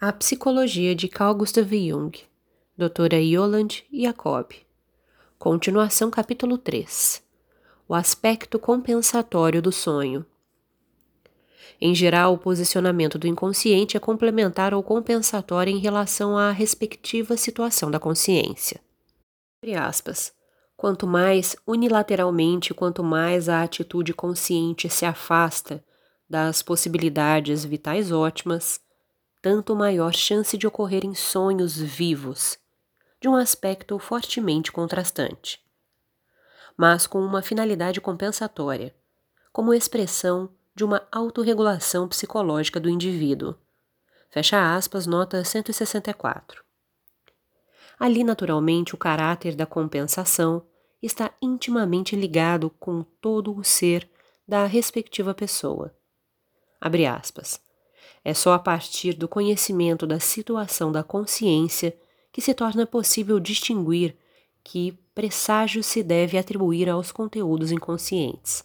A Psicologia de Carl Gustav Jung, Doutora Yolande Jacob. Continuação capítulo 3. O aspecto compensatório do sonho. Em geral, o posicionamento do inconsciente é complementar ou compensatório em relação à respectiva situação da consciência. Quanto mais unilateralmente, quanto mais a atitude consciente se afasta das possibilidades vitais ótimas, tanto maior chance de ocorrerem sonhos vivos, de um aspecto fortemente contrastante, mas com uma finalidade compensatória, como expressão de uma autorregulação psicológica do indivíduo. Fecha aspas, nota 164. Ali, naturalmente, o caráter da compensação está intimamente ligado com todo o ser da respectiva pessoa. Abre aspas. É só a partir do conhecimento da situação da consciência que se torna possível distinguir que presságio se deve atribuir aos conteúdos inconscientes.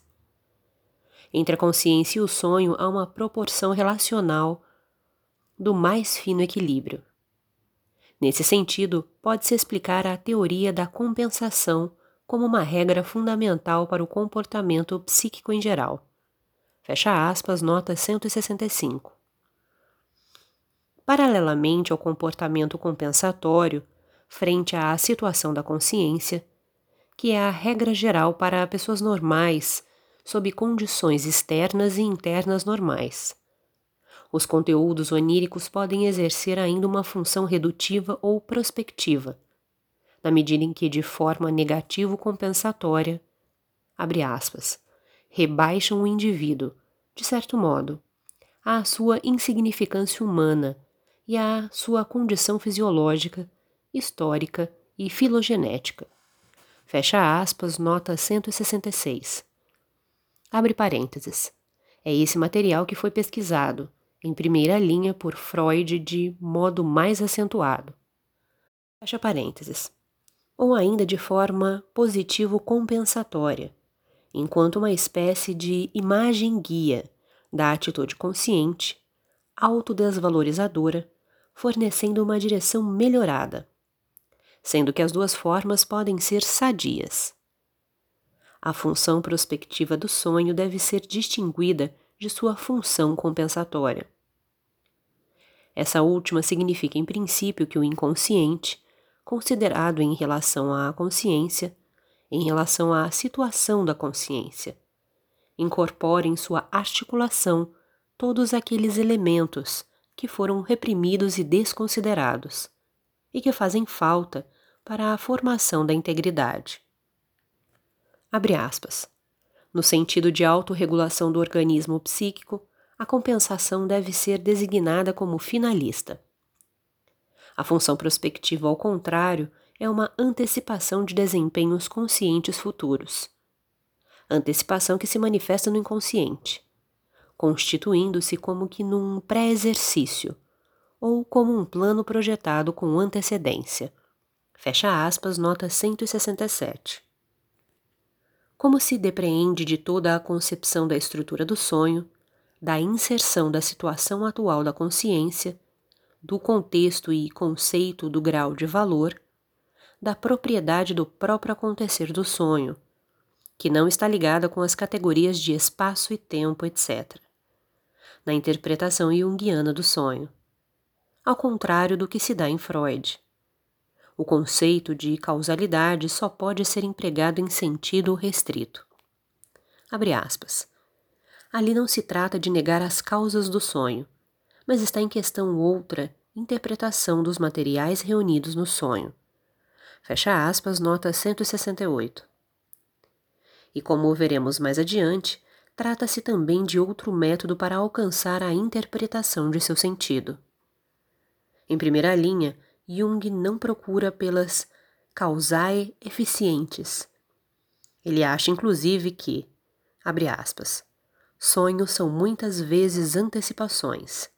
Entre a consciência e o sonho há uma proporção relacional do mais fino equilíbrio. Nesse sentido, pode-se explicar a teoria da compensação como uma regra fundamental para o comportamento psíquico em geral. Fecha aspas, nota 165. Paralelamente ao comportamento compensatório, frente à situação da consciência, que é a regra geral para pessoas normais, sob condições externas e internas normais. Os conteúdos oníricos podem exercer ainda uma função redutiva ou prospectiva, na medida em que, de forma negativo-compensatória, abre aspas, rebaixam o indivíduo, de certo modo, à sua insignificância humana e à sua condição fisiológica, histórica e filogenética. Fecha aspas, nota 166. Abre parênteses. É esse material que foi pesquisado, em primeira linha por Freud de modo mais acentuado. Fecha parênteses. Ou ainda de forma positivo-compensatória, enquanto uma espécie de imagem guia da atitude consciente, autodesvalorizadora, fornecendo uma direção melhorada, sendo que as duas formas podem ser sadias. A função prospectiva do sonho deve ser distinguida de sua função compensatória. Essa última significa, em princípio, que o inconsciente, considerado em relação à consciência, em relação à situação da consciência, incorpora em sua articulação todos aqueles elementos que foram reprimidos e desconsiderados, e que fazem falta para a formação da integridade. Abre aspas. No sentido de autorregulação do organismo psíquico, a compensação deve ser designada como finalista. A função prospectiva, ao contrário, é uma antecipação de desempenhos conscientes futuros. Antecipação que se manifesta no inconsciente, constituindo-se como que num pré-exercício, ou como um plano projetado com antecedência. Fecha aspas, nota 167. Como se depreende de toda a concepção da estrutura do sonho, da inserção da situação atual da consciência, do contexto e conceito do grau de valor, da propriedade do próprio acontecer do sonho, que não está ligada com as categorias de espaço e tempo, etc na interpretação junguiana do sonho, ao contrário do que se dá em Freud. O conceito de causalidade só pode ser empregado em sentido restrito. Abre aspas. Ali não se trata de negar as causas do sonho, mas está em questão outra interpretação dos materiais reunidos no sonho. Fecha aspas, nota 168. E como veremos mais adiante, trata-se também de outro método para alcançar a interpretação de seu sentido. Em primeira linha, Jung não procura pelas causae eficientes. Ele acha, inclusive, que, abre aspas, sonhos são muitas vezes antecipações,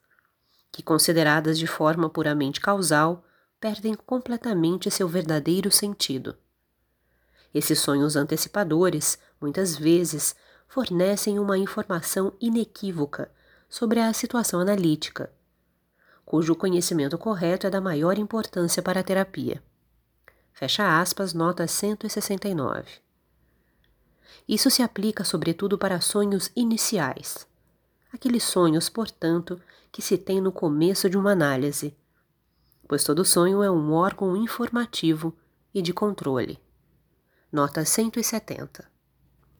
que, consideradas de forma puramente causal, perdem completamente seu verdadeiro sentido. Esses sonhos antecipadores, muitas vezes, fornecem uma informação inequívoca sobre a situação analítica, cujo conhecimento correto é da maior importância para a terapia. Fecha aspas, nota 169. Isso se aplica sobretudo para sonhos iniciais. Aqueles sonhos, portanto, que se tem no começo de uma análise, pois todo sonho é um órgão informativo e de controle. Nota 170.